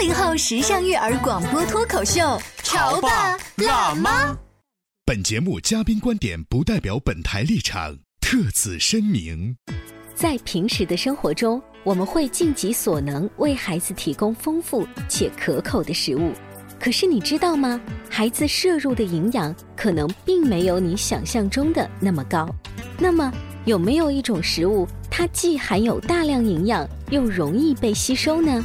八零后时尚育儿广播脱口秀，潮爸辣妈。本节目嘉宾观点不代表本台立场，特此声明。在平时的生活中，我们会尽己所能为孩子提供丰富且可口的食物。可是你知道吗？孩子摄入的营养可能并没有你想象中的那么高。那么，有没有一种食物，它既含有大量营养，又容易被吸收呢？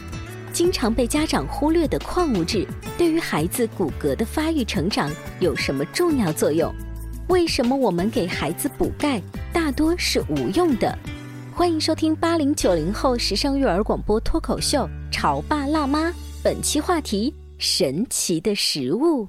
经常被家长忽略的矿物质，对于孩子骨骼的发育成长有什么重要作用？为什么我们给孩子补钙大多是无用的？欢迎收听八零九零后时尚育儿广播脱口秀《潮爸辣妈》，本期话题：神奇的食物。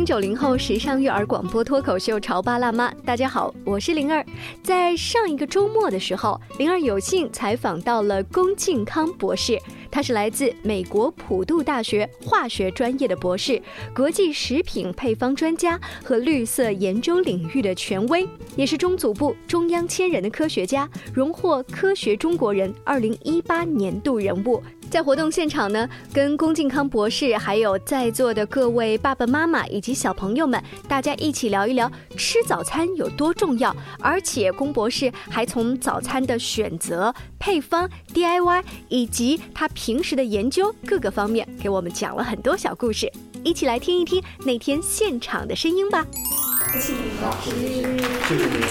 听九零后时尚育儿广播脱口秀《潮爸辣妈》，大家好，我是灵儿。在上一个周末的时候，灵儿有幸采访到了龚靖康博士，他是来自美国普渡大学化学专业的博士，国际食品配方专家和绿色研究领域的权威，也是中组部中央千人的科学家，荣获科学中国人二零一八年度人物。在活动现场呢，跟龚靖康博士还有在座的各位爸爸妈妈以及小朋友们，大家一起聊一聊吃早餐有多重要。而且龚博士还从早餐的选择、配方、DIY 以及他平时的研究各个方面，给我们讲了很多小故事。一起来听一听那天现场的声音吧。谢谢老师，谢谢你。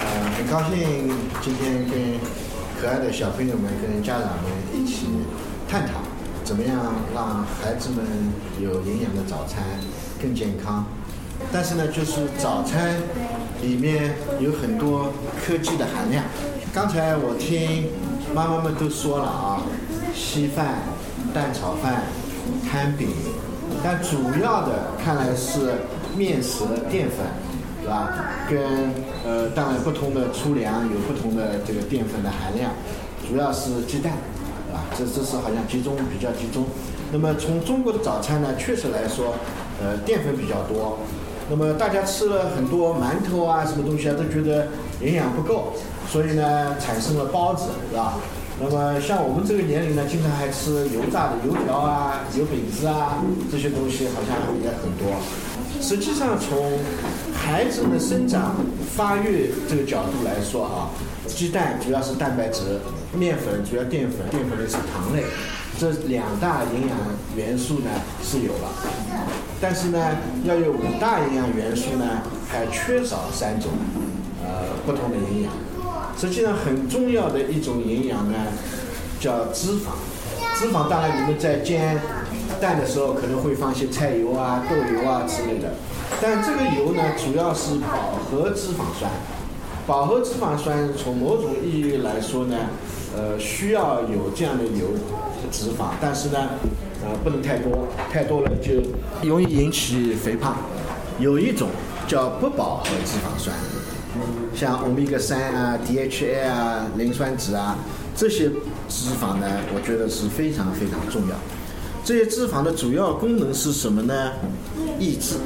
呃，很高兴今天跟。可爱的小朋友们跟家长们一起探讨，怎么样让孩子们有营养的早餐更健康。但是呢，就是早餐里面有很多科技的含量。刚才我听妈妈们都说了啊，稀饭、蛋炒饭、摊饼，但主要的看来是面食、淀粉。是吧？跟呃，当然不同的粗粮有不同的这个淀粉的含量，主要是鸡蛋，是吧？这这是好像集中比较集中。那么从中国的早餐呢，确实来说，呃，淀粉比较多。那么大家吃了很多馒头啊，什么东西啊，都觉得营养不够，所以呢，产生了包子，是吧？那么像我们这个年龄呢，经常还吃油炸的油条啊、油饼子啊，这些东西好像也很多。实际上，从孩子的生长发育这个角度来说啊，鸡蛋主要是蛋白质，面粉主要淀粉，淀粉类是糖类，这两大营养元素呢是有了。但是呢，要有五大营养元素呢，还缺少三种，呃，不同的营养。实际上，很重要的一种营养呢，叫脂肪。脂肪当然，你们在煎蛋的时候可能会放一些菜油啊、豆油啊之类的，但这个油呢，主要是饱和脂肪酸。饱和脂肪酸从某种意义来说呢，呃，需要有这样的油脂肪，但是呢，呃，不能太多，太多了就容易引起肥胖。有一种叫不饱和脂肪酸，像欧米伽三啊、DHA 啊、磷酸酯啊这些。脂肪呢，我觉得是非常非常重要。这些脂肪的主要功能是什么呢？抑制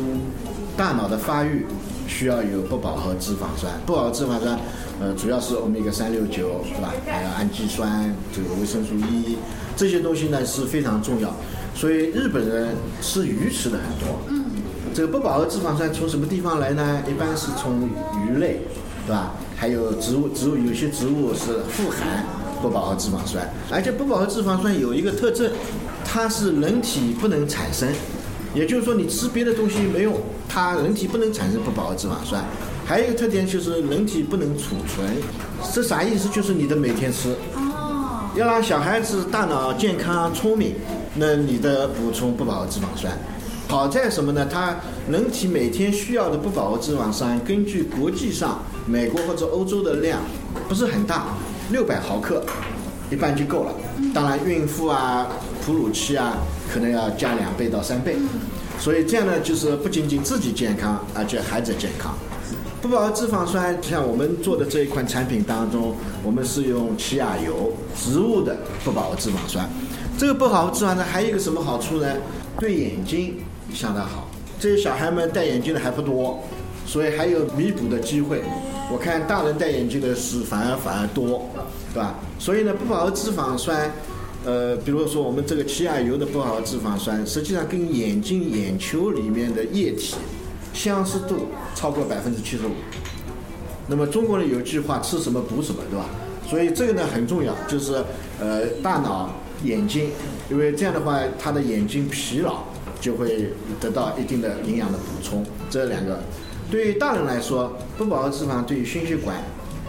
大脑的发育，需要有不饱和脂肪酸。不饱和脂肪酸，呃，主要是欧米伽三六九，是吧？还有氨基酸，这个维生素 E，这些东西呢是非常重要。所以日本人吃鱼吃的很多。嗯。这个不饱和脂肪酸从什么地方来呢？一般是从鱼类，对吧？还有植物，植物有些植物是富含。不饱和脂肪酸，而且不饱和脂肪酸有一个特征，它是人体不能产生，也就是说，你吃别的东西没用，它人体不能产生不饱和脂肪酸。还有一个特点就是人体不能储存，这啥意思？就是你的每天吃。哦，要让小孩子大脑健康聪明，那你的补充不饱和脂肪酸。好在什么呢？它人体每天需要的不饱和脂肪酸，根据国际上美国或者欧洲的量不是很大，六百毫克一般就够了。当然，孕妇啊、哺乳期啊，可能要加两倍到三倍。所以这样呢，就是不仅仅自己健康，而且孩子健康。不饱和脂肪酸，像我们做的这一款产品当中，我们是用奇亚油，植物的不饱和脂肪酸。这个不饱和脂肪酸还有一个什么好处呢？对眼睛相当好。这些小孩们戴眼镜的还不多，所以还有弥补的机会。我看大人戴眼镜的是反而反而多，对吧？所以呢，不饱和脂肪酸，呃，比如说我们这个奇亚油的不饱和脂肪酸，实际上跟眼睛眼球里面的液体相似度超过百分之七十五。那么中国人有句话，吃什么补什么，对吧？所以这个呢很重要，就是呃大脑、眼睛，因为这样的话，他的眼睛疲劳就会得到一定的营养的补充。这两个对于大人来说，不饱和脂肪对于心血管、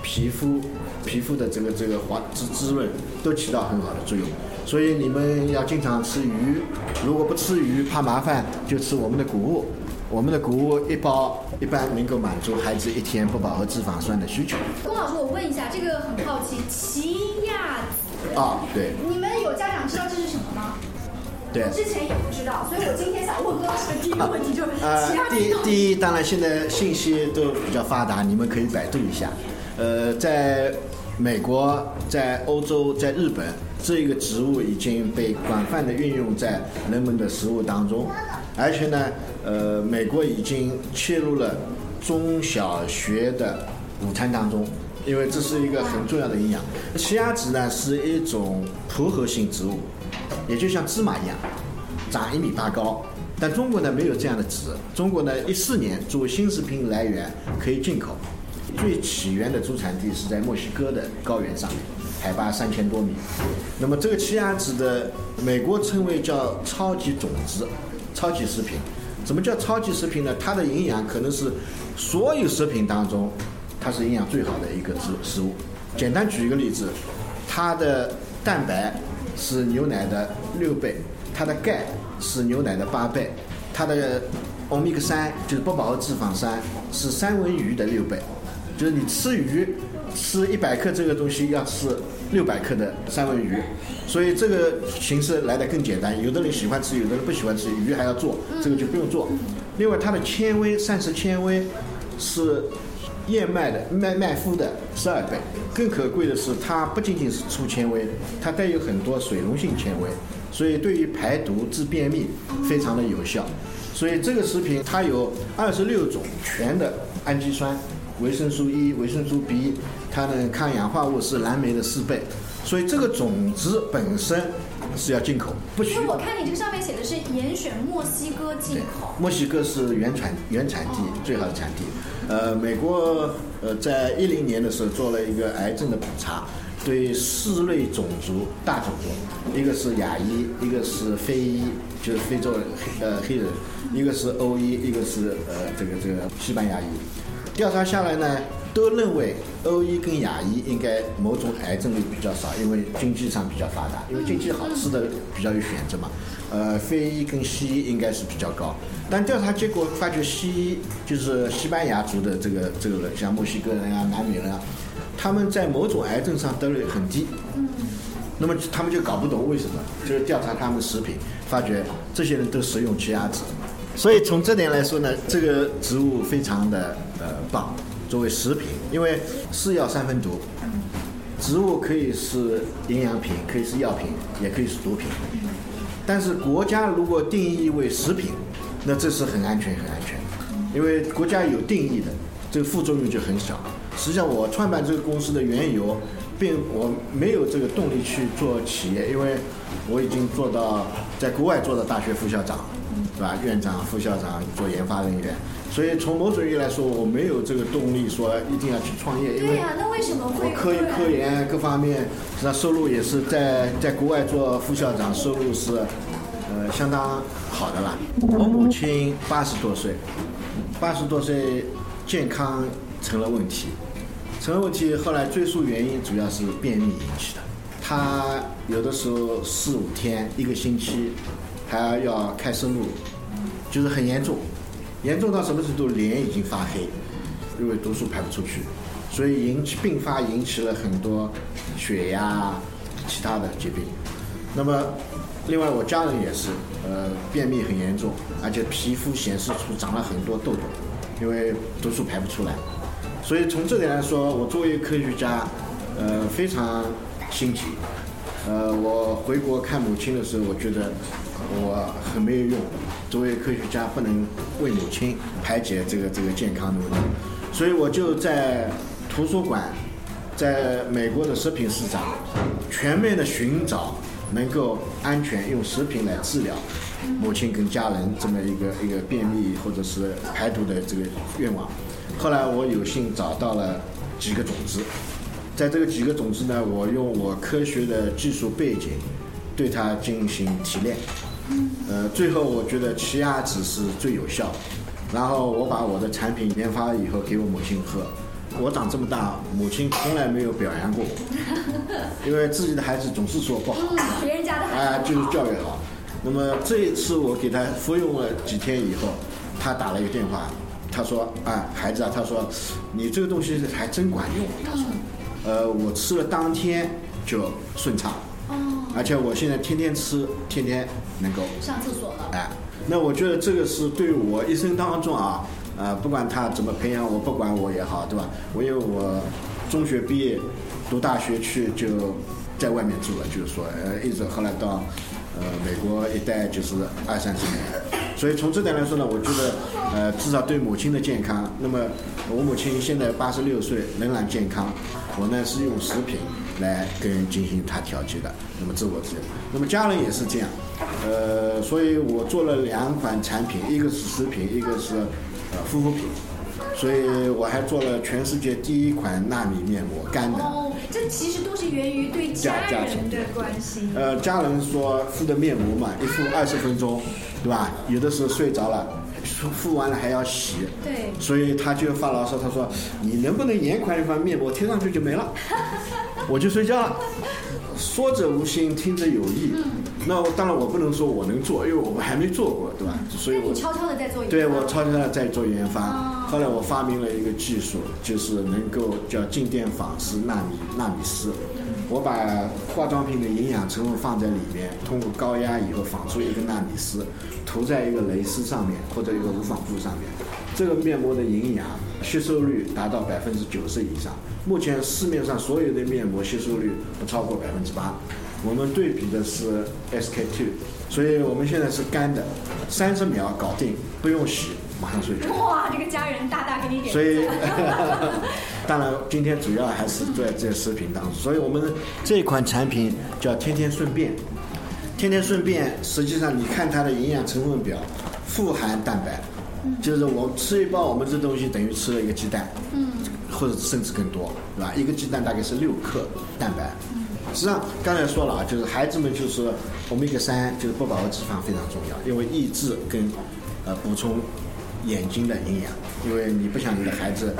皮肤、皮肤的这个这个滑滋滋润都起到很好的作用。所以你们要经常吃鱼，如果不吃鱼怕麻烦，就吃我们的谷物。我们的谷物一包一般能够满足孩子一天不饱和脂肪酸的需求。龚老师，我问一下，这个很好奇，奇亚籽，啊，对你们有家长知道这是什么吗？对我。之前也不知道，所以我今天想问龚老师的第一个问题就是，呃奇亚，第第一，当然现在信息都比较发达，你们可以百度一下。呃，在美国、在欧洲、在日本，这个植物已经被广泛的运用在人们的食物当中，而且呢，呃，美国已经切入了中小学的午餐当中。因为这是一个很重要的营养，奇亚籽呢是一种复合性植物，也就像芝麻一样，长一米八高。但中国呢没有这样的籽，中国呢一四年作为新食品来源可以进口，最起源的主产地是在墨西哥的高原上面，海拔三千多米。那么这个奇亚籽的美国称为叫超级种子、超级食品。什么叫超级食品呢？它的营养可能是所有食品当中，它是营养最好的一个食食物。简单举一个例子，它的蛋白是牛奶的六倍，它的钙是牛奶的八倍，它的欧米伽三就是不饱和脂肪酸是三文鱼的六倍，就是你吃鱼吃一百克这个东西要吃六百克的三文鱼，所以这个形式来的更简单。有的人喜欢吃，有的人不喜欢吃，鱼还要做，这个就不用做。另外，它的纤维膳食纤维是燕麦的麦麦麸的十二倍，更可贵的是，它不仅仅是粗纤维，它带有很多水溶性纤维，所以对于排毒治便秘非常的有效。所以这个食品它有二十六种全的氨基酸、维生素 E、维生素 B，它的抗氧化物是蓝莓的四倍，所以这个种子本身是要进口，不许因为我看你这个上面写的是严选墨西哥进口，墨西哥是原产原产地最好的产地。呃，美国呃在一零年的时候做了一个癌症的普查，对四类种族大种族，一个是亚裔，一个是非裔，就是非洲人黑呃黑人，一个是欧裔，一个是呃这个这个西班牙裔。调查下来呢，都认为欧医跟亚医应该某种癌症率比较少，因为经济上比较发达，因为经济好吃的比较有选择嘛。呃，非医跟西医应该是比较高，但调查结果发觉西医就是西班牙族的这个这个人，像墨西哥人啊、南美人啊，他们在某种癌症上得率很低。那么他们就搞不懂为什么，就是调查他们食品，发觉这些人都食用奇亚籽，所以从这点来说呢，这个植物非常的呃棒，作为食品，因为是药三分毒，植物可以是营养品，可以是药品，也可以是毒品。但是国家如果定义为食品，那这是很安全很安全的，因为国家有定义的，这个副作用就很小。实际上我创办这个公司的缘由，并我没有这个动力去做企业，因为我已经做到在国外做到大学副校长，对吧？院长、副校长做研发人员，所以从某种意义来说，我没有这个动力说一定要去创业，因为对呀、那为什么我会科科研各方面，实际上收入也是在在国外做副校长，收入是呃呃相当好的了。我母亲八十多岁，八十多岁健康成了问题，成了问题。后来追溯原因，主要是便秘引起的。她有的时候四五天、一个星期，还要开生路，就是很严重，严重到什么程度？脸已经发黑，因为毒素排不出去，所以引起并发引起了很多血压、其他的疾病。那么，另外我家人也是，呃，便秘很严重，而且皮肤显示出长了很多痘痘，因为毒素排不出来。所以从这点来说，我作为科学家，呃，非常心急。呃，我回国看母亲的时候，我觉得我很没有用。作为科学家，不能为母亲排解这个这个健康的问题，所以我就在图书馆，在美国的食品市场，全面的寻找能够安全用食品来治疗母亲跟家人这么一个一个便秘或者是排毒的这个愿望。后来我有幸找到了几个种子，在这个几个种子呢，我用我科学的技术背景对它进行提炼。呃，最后我觉得奇亚籽是最有效，然后我把我的产品研发以后给我母亲喝。我长这么大，母亲从来没有表扬过我，因为自己的孩子总是说不好，别人家的孩哎，就是教育好。那么这一次我给他服用了几天以后，他打了一个电话，他说：“啊，孩子啊，他说你这个东西还真管用。”他说：“呃，我吃了当天就顺畅。”而且我现在天天吃，天天能够上厕所了。哎，那我觉得这个是对我一生当中啊，呃，不管他怎么培养我，不管我也好，对吧？我因为我中学毕业，读大学去就在外面住了，就是说，呃，一直后来到呃美国一待就是二三十年，所以从这点来说呢，我觉得呃至少对母亲的健康，那么我母亲现在八十六岁仍然健康，我呢是用食品。来跟进行她调节的，那么自我治疗，那么家人也是这样，呃，所以我做了两款产品，一个是食品，一个是呃护肤品，所以我还做了全世界第一款纳米面膜干的。哦，这其实都是源于对家人的关心。呃，家人说敷的面膜嘛，一敷二十分钟，对吧？有的时候睡着了，敷完了还要洗。对。所以他就发牢骚，他说你能不能延款一款面膜贴上去就没了？我就睡觉了，说者无心，听者有意。那当然我不能说我能做，因为我们还没做过，对吧？所以我悄悄的在做。对我悄悄的在做研发。后来我发明了一个技术，就是能够叫静电纺丝纳米纳米丝。我把化妆品的营养成分放在里面，通过高压以后仿出一个纳米丝，涂在一个蕾丝上面或者一个无纺布上面。这个面膜的营养吸收率达到百分之九十以上。目前市面上所有的面膜吸收率不超过百分之八，我们对比的是 SK two，所以我们现在是干的，三十秒搞定，不用洗，马上睡觉。哇，这个家人大大给你点所以，当然今天主要还是在这食品当中，所以我们这款产品叫天天顺便，天天顺便，实际上你看它的营养成分表，富含蛋白，就是我吃一包我们这东西等于吃了一个鸡蛋。嗯。或者甚至更多，对吧？一个鸡蛋大概是六克蛋白。实际上刚才说了啊，就是孩子们就是欧米伽三，就是不饱和脂肪非常重要，因为抑制跟呃补充眼睛的营养。因为你不想你的孩子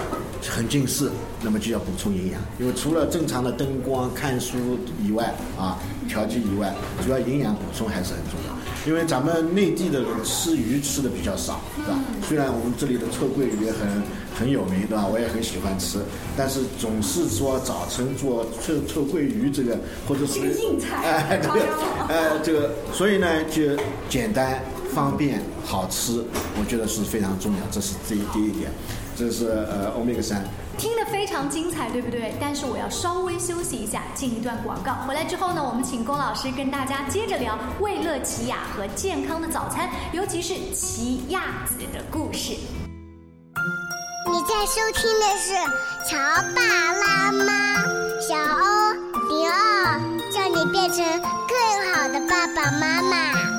很近视，那么就要补充营养。因为除了正常的灯光、看书以外啊，调剂以外，主要营养补充还是很重要。因为咱们内地的人吃鱼吃的比较少，是吧？虽然我们这里的臭鳜鱼也很很有名，对吧？我也很喜欢吃，但是总是说早晨做臭臭鳜鱼这个，或者是硬菜，哎，这个，哎，这个，所以呢，就简单、方便、好吃，我觉得是非常重要，这是第一第一点，这是呃欧米伽三。听得非常精彩，对不对？但是我要稍微休息一下，进一段广告。回来之后呢，我们请龚老师跟大家接着聊为乐奇雅和健康的早餐，尤其是奇亚籽的故事。你在收听的是《乔爸拉妈》，小欧零二，叫你变成更好的爸爸妈妈。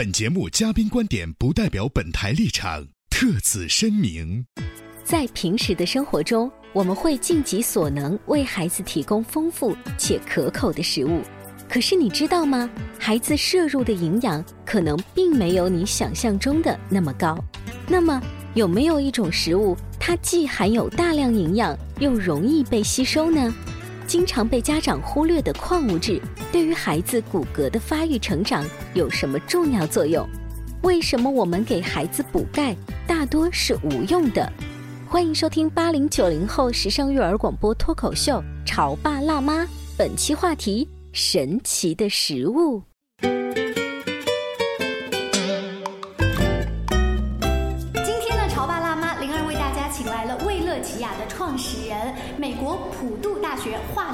本节目嘉宾观点不代表本台立场，特此声明。在平时的生活中，我们会尽己所能为孩子提供丰富且可口的食物。可是你知道吗？孩子摄入的营养可能并没有你想象中的那么高。那么，有没有一种食物，它既含有大量营养，又容易被吸收呢？经常被家长忽略的矿物质，对于孩子骨骼的发育成长有什么重要作用？为什么我们给孩子补钙大多是无用的？欢迎收听八零九零后时尚育儿广播脱口秀《潮爸辣妈》，本期话题：神奇的食物。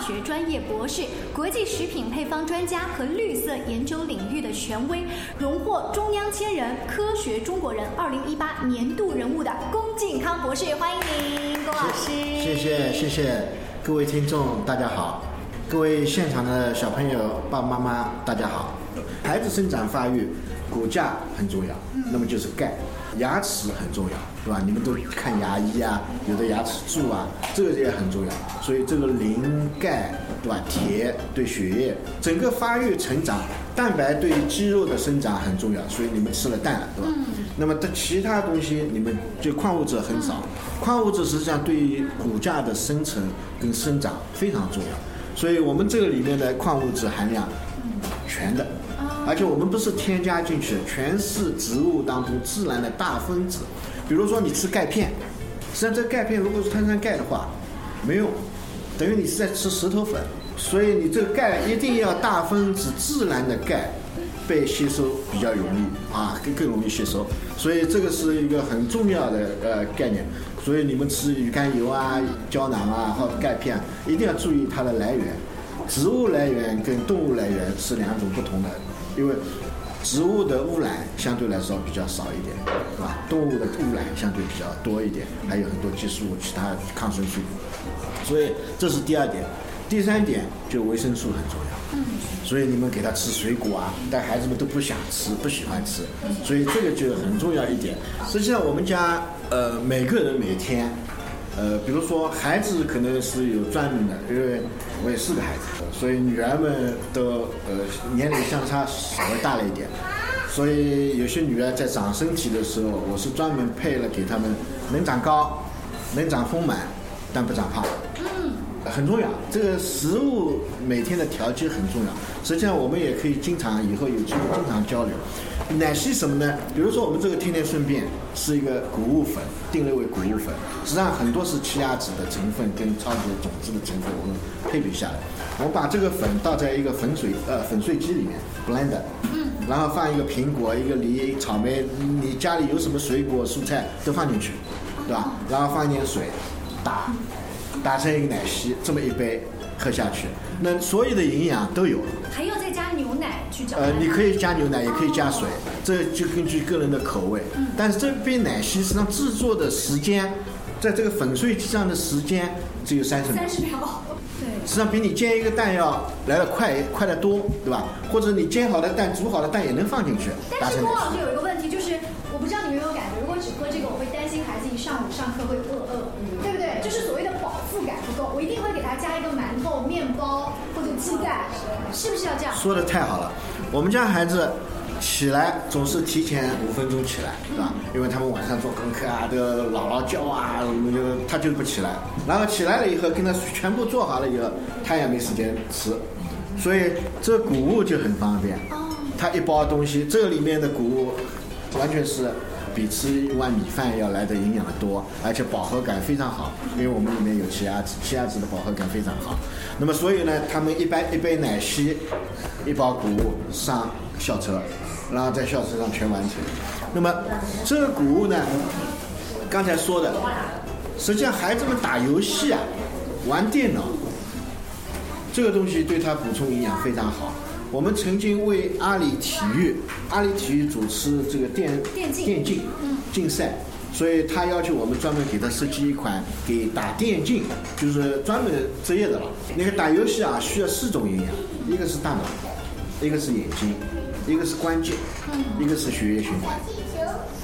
学专业博士，国际食品配方专家和绿色研究领域的权威，荣获中央千人科学中国人二零一八年度人物的龚靖康博士，欢迎您，龚老师。谢谢谢谢各位听众，大家好，各位现场的小朋友爸爸妈妈大家好。孩子生长发育，骨架很重要，那么就是钙。牙齿很重要，对吧？你们都看牙医啊，有的牙齿蛀啊，这个也很重要。所以这个磷、钙，对吧？铁对血液整个发育成长，蛋白对肌肉的生长很重要。所以你们吃了蛋了，对吧？那么它其他东西，你们就矿物质很少。矿物质实际上对于骨架的生成跟生长非常重要。所以我们这个里面的矿物质含量全的。而且我们不是添加进去，全是植物当中自然的大分子。比如说你吃钙片，实际上这钙片如果是碳酸钙的话，没用，等于你是在吃石头粉。所以你这个钙一定要大分子自然的钙被吸收比较容易啊，更更容易吸收。所以这个是一个很重要的呃概念。所以你们吃鱼肝油啊、胶囊啊或者钙片，一定要注意它的来源。植物来源跟动物来源是两种不同的。因为植物的污染相对来说比较少一点，是吧？动物的污染相对比较多一点，还有很多激素、其他抗生素。所以这是第二点。第三点就维生素很重要。嗯。所以你们给他吃水果啊，但孩子们都不想吃，不喜欢吃。所以这个就很重要一点。实际上我们家呃每个人每天。呃，比如说孩子可能是有专门的，因为我也是个孩子，所以女儿们都呃年龄相差稍微大了一点，所以有些女儿在长身体的时候，我是专门配了给她们能长高，能长丰满，但不长胖。很重要，这个食物每天的调节很重要。实际上我们也可以经常以后有机会经常交流。奶昔什么呢？比如说我们这个天天顺便是一个谷物粉，定类为谷物粉，实际上很多是奇亚籽的成分跟超级种子的成分，我们配比下来，我把这个粉倒在一个粉水呃粉碎机里面 blend，嗯，然后放一个苹果、一个梨、草莓，你家里有什么水果蔬菜都放进去，对吧？然后放一点水，打，打成一个奶昔，这么一杯喝下去，那所有的营养都有了。还要再加牛奶去搅。呃，你可以加牛奶，也可以加水，这就根据个人的口味。嗯。但是这杯奶昔实际上制作的时间，在这个粉碎机上的时间只有三十秒。三十秒。对。实际上比你煎一个蛋要来的快，快得多，对吧？或者你煎好的蛋、煮好的蛋也能放进去。但是郭老师有一个问我一定会给他加一个馒头、面包或者鸡蛋，是不是要这样？说的太好了。我们家孩子起来总是提前五分钟起来，是吧？因为他们晚上做功课啊，都要姥姥叫啊，就他就不起来。然后起来了以后，跟他全部做好了以后，他也没时间吃，所以这谷物就很方便。他一包东西，这里面的谷物完全是比吃一碗米饭要来的营养的多，而且饱和感非常好，因为我们里面有奇亚籽，奇亚籽的饱和感非常好。那么所以呢，他们一般一杯奶昔，一包谷物上校车，然后在校车上全完成。那么这个谷物呢，刚才说的，实际上孩子们打游戏啊，玩电脑，这个东西对他补充营养非常好。我们曾经为阿里体育，阿里体育主持这个电电竞竞赛，所以他要求我们专门给他设计一款给打电竞，就是专门职业的了。那个打游戏啊，需要四种营养，一个是大脑，一个是眼睛，一个是关节，一个是血液循环。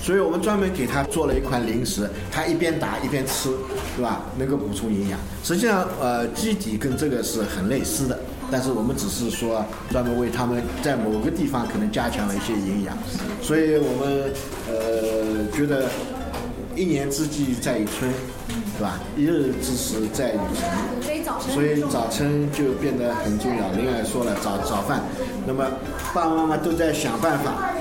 所以我们专门给他做了一款零食，他一边打一边吃，对吧？能够补充营养。实际上，呃，基底跟这个是很类似的，但是我们只是说专门为他们在某个地方可能加强了一些营养。所以我们呃觉得一年之计在于春，对吧？一日之时在于晨。所以早晨就变得很重要。另外说了早早饭，那么爸爸妈妈都在想办法。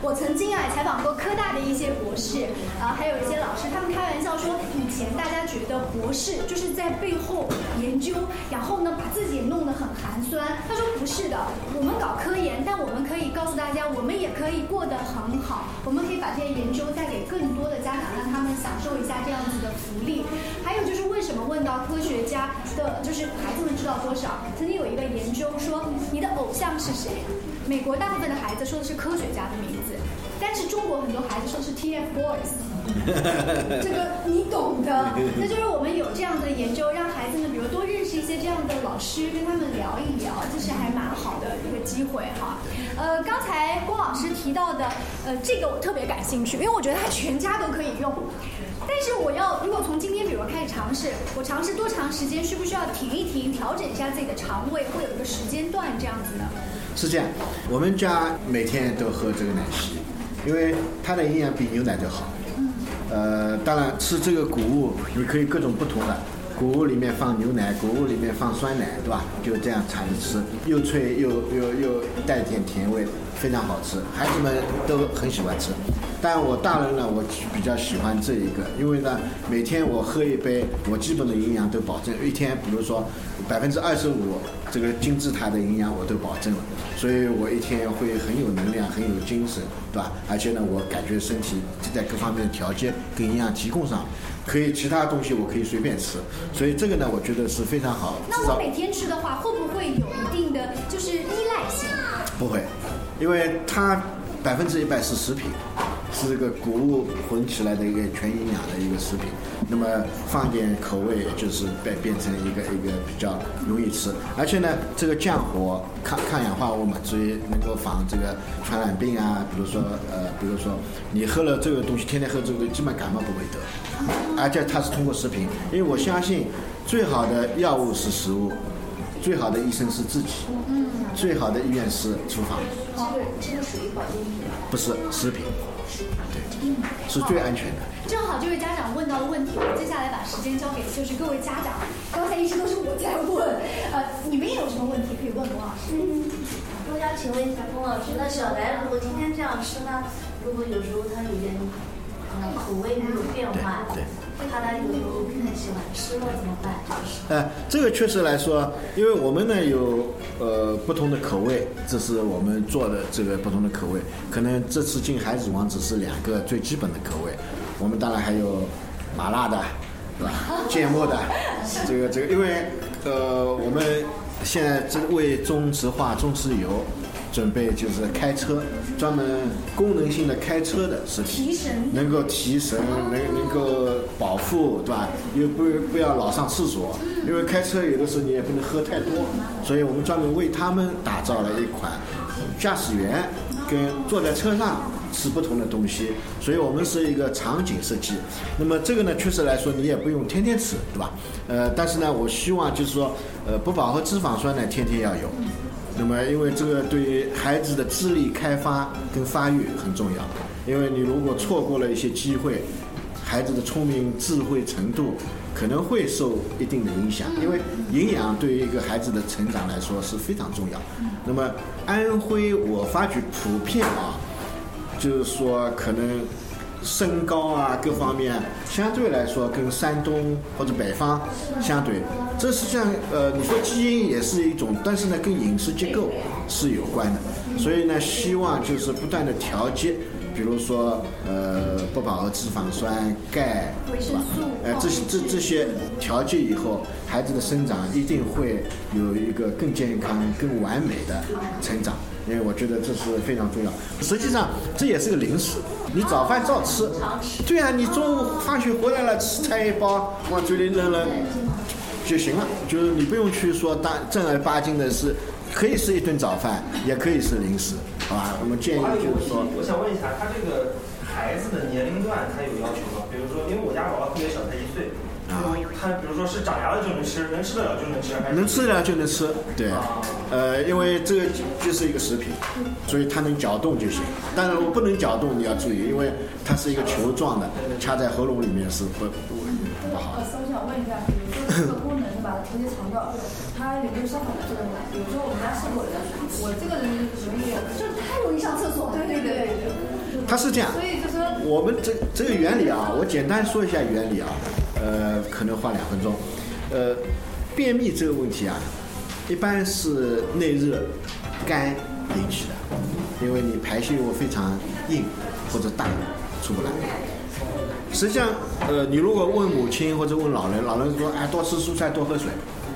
我曾经啊采访过科大的一些博士，啊还有一些老师，他们开玩笑说，以前大家觉得博士就是在背后研究，然后呢把自己弄得很寒酸。他说不是的，我们搞科研，但我们可以告诉大家，我们也可以过得很好，我们可以把这些研究带给更多的家长，让他们享受一下这样子的福利。还有就是为什么问到科学家的，就是孩子们知道多少？曾经有一个研究说，你的偶像是谁？美国大部分的孩子说的是科学家的名字，但是中国很多孩子说的是 TFBOYS。这个你懂的，那就是我们有这样的研究，让孩子们比如多认识一些这样的老师，跟他们聊一聊，这是还蛮好的一个机会哈。呃，刚才郭老师提到的，呃，这个我特别感兴趣，因为我觉得他全家都可以用。但是我要，如果从今天比如开始尝试，我尝试多长时间？需不需要停一停，调整一下自己的肠胃，会有一个时间段这样子呢？是这样，我们家每天都喝这个奶昔，因为它的营养比牛奶都好。呃，当然吃这个谷物，你可以各种不同的，谷物里面放牛奶，谷物里面放酸奶，对吧？就这样掺着吃，又脆又又又带点甜味，非常好吃，孩子们都很喜欢吃。但我大人呢，我比较喜欢这一个，因为呢，每天我喝一杯，我基本的营养都保证。一天，比如说百分之二十五这个金字塔的营养我都保证了，所以我一天会很有能量，很有精神，对吧？而且呢，我感觉身体在各方面的条件跟营养提供上，可以其他东西我可以随便吃，所以这个呢，我觉得是非常好。那我每天吃的话，会不会有一定的就是依赖性？不会，因为它百分之一百是食品，是这个谷物混起来的一个全营养的一个食品。那么放点口味，就是变变成一个一个比较容易吃，而且呢，这个降火、抗抗氧化物嘛，所以能够防这个传染病啊。比如说呃，比如说你喝了这个东西，天天喝这个，基本感冒不会得。而且它是通过食品，因为我相信最好的药物是食物，最好的医生是自己，最好的医院是厨房，这个属于保健品。不是食品，对，是最安全的。正好这位家长问到的问题，我接下来把时间交给就是各位家长。刚才一直都是我在问，呃，你们也有什么问题可以问龚老师？嗯，我想请问一下龚老师，那小白如果今天这样吃呢，如果有时候他有点嗯口味没有变化，对他呢有时候不太喜欢吃了怎么办？就是呃，这个确实来说，因为我们呢有呃不同的口味，这是我们做的这个不同的口味。可能这次进海子王只是两个最基本的口味，我们当然还有麻辣的，对吧？芥末的，这个这个，因为呃我们现在这为中石化、中石油准备就是开车，专门功能性的开车的食品，提神能够提神，能能够饱腹，对吧？又不不要老上厕所，因为开车有的时候你也不能喝太多，所以我们专门为他们打造了一款驾驶员跟坐在车上吃不同的东西，所以我们是一个场景设计。那么这个呢，确实来说你也不用天天吃，对吧？呃，但是呢，我希望就是说，呃，不饱和脂肪酸呢天天要有。那么，因为这个对于孩子的智力开发跟发育很重要，因为你如果错过了一些机会，孩子的聪明智慧程度可能会受一定的影响，因为营养对于一个孩子的成长来说是非常重要。那么安徽我发觉普遍啊，就是说可能身高啊各方面，相对来说跟山东或者北方相对，这实际上呃你说基因也是一种，但是呢跟饮食结构是有关的，所以呢希望就是不断的调节。比如说，呃，不饱和脂肪酸、钙，是吧？呃，这些这这些调节以后，孩子的生长一定会有一个更健康、更完美的成长。因为我觉得这是非常重要。实际上，这也是个零食，你早饭照吃。对啊，你中午放学回来了，吃菜一包，往嘴里扔扔就行了。就是你不用去说当正儿八经的是，可以是一顿早饭，也可以是零食。好吧，我们建议就是说，我想问一下，他这个孩子的年龄段他有要求吗？比如说，因为我家宝宝特别小，才一岁，啊，他比如说是长牙了就能吃，能吃得了就能吃，还是能吃得了就能吃，对，呃，因为这个就是一个食品，所以它能嚼动就行。当然，我不能嚼动，你要注意，因为它是一个球状的，掐在喉咙里面是不不不好。我想问一下，比如说这个功能是把它直接肠道，它有没有相反的作用呢？比如说我们家是我的，我这个人容易就。太容易上厕所，对对对对。它是这样，所以就说我们这这个原理啊，我简单说一下原理啊，呃，可能花两分钟。呃，便秘这个问题啊，一般是内热、肝引起的，因为你排泄物非常硬或者大，出不来。实际上，呃，你如果问母亲或者问老人，老人说，哎，多吃蔬菜，多喝水，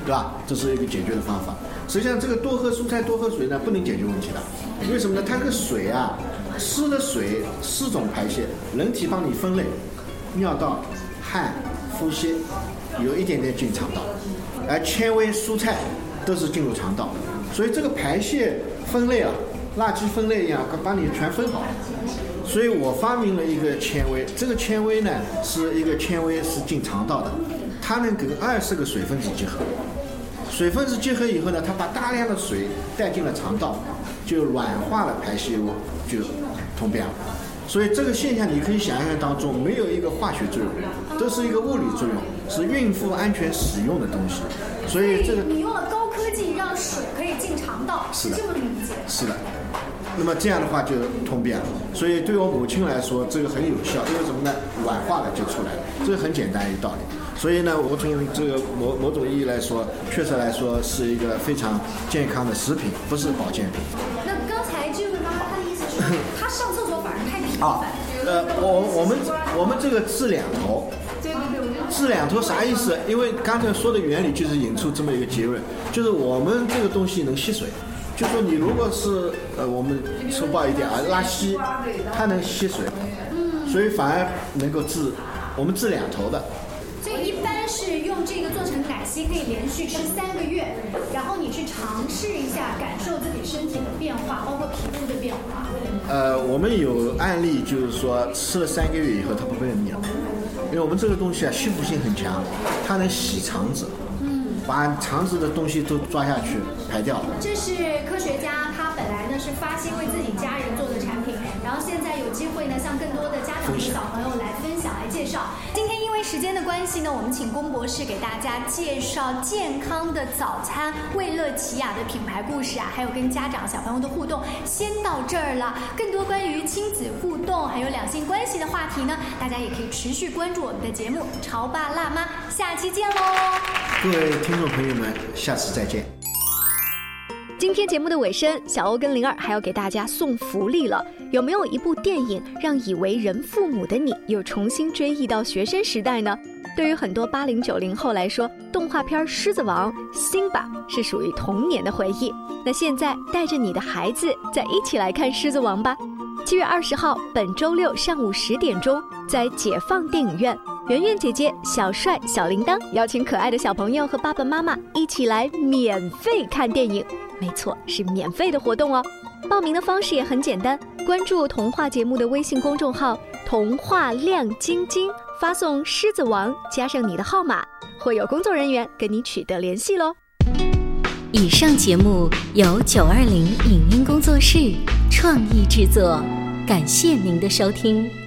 对吧？这是一个解决的方法。实际上，这个多喝蔬菜、多喝水呢，不能解决问题的。为什么呢？它这个水啊，湿的水四种排泄，人体帮你分类，尿道、汗、呼吸，有一点点进肠道，而纤维、蔬菜都是进入肠道。所以这个排泄分类啊，垃圾分类一样，把你全分好。所以我发明了一个纤维，这个纤维呢是一个纤维是进肠道的，它能跟二十个水分子结合。水分子结合以后呢，它把大量的水带进了肠道，就软化了排泄物，就通便了。所以这个现象你可以想象当中，没有一个化学作用，都是一个物理作用，是孕妇安全使用的东西。所以这个你用了高科技让水可以进肠道，是这么理解？是的。那么这样的话就通便了。所以对我母亲来说，这个很有效，因为什么呢？软化了就出来了，这个很简单一个道理。所以呢，我从这个某某种意义来说，确实来说是一个非常健康的食品，不是保健品。那刚才这位妈妈她的意思是，她上厕所反而太频繁。啊，呃，我我们我们这个治两头。治两头啥意思？因为刚才说的原理就是引出这么一个结论，就是我们这个东西能吸水，就说你如果是呃我们粗暴一点啊拉稀，它能吸水，嗯所以反而能够治我们治两头的。所以一般是用这个做成奶昔可以连续吃三个月，然后你去尝试一下，感受自己身体的变化，包括皮肤的变化。呃，我们有案例，就是说吃了三个月以后，它不便秘了，因为我们这个东西啊，吸附性很强，它能洗肠子，嗯，把肠子的东西都抓下去排掉。这是科学家他本来呢是发心为自己家人做的，然后现在有机会呢向更多的家长和小朋友来分享来介绍。今天因为。时间的关系呢，我们请龚博士给大家介绍健康的早餐味乐奇雅的品牌故事啊，还有跟家长小朋友的互动，先到这儿了。更多关于亲子互动还有两性关系的话题呢，大家也可以持续关注我们的节目《潮爸辣妈》，下期见喽！各位听众朋友们，下次再见。今天节目的尾声，小欧跟灵儿还要给大家送福利了。有没有一部电影让已为人父母的你又重新追忆到学生时代呢？对于很多八零九零后来说，动画片《狮子王》辛巴是属于童年的回忆。那现在带着你的孩子再一起来看《狮子王》吧。七月二十号，本周六上午十点钟，在解放电影院，圆圆姐姐、小帅、小铃铛邀请可爱的小朋友和爸爸妈妈一起来免费看电影。没错，是免费的活动哦。报名的方式也很简单，关注童话节目的微信公众号“童话亮晶晶”，发送“狮子王”加上你的号码，会有工作人员跟你取得联系喽。以上节目由九二零影音工作室创意制作，感谢您的收听。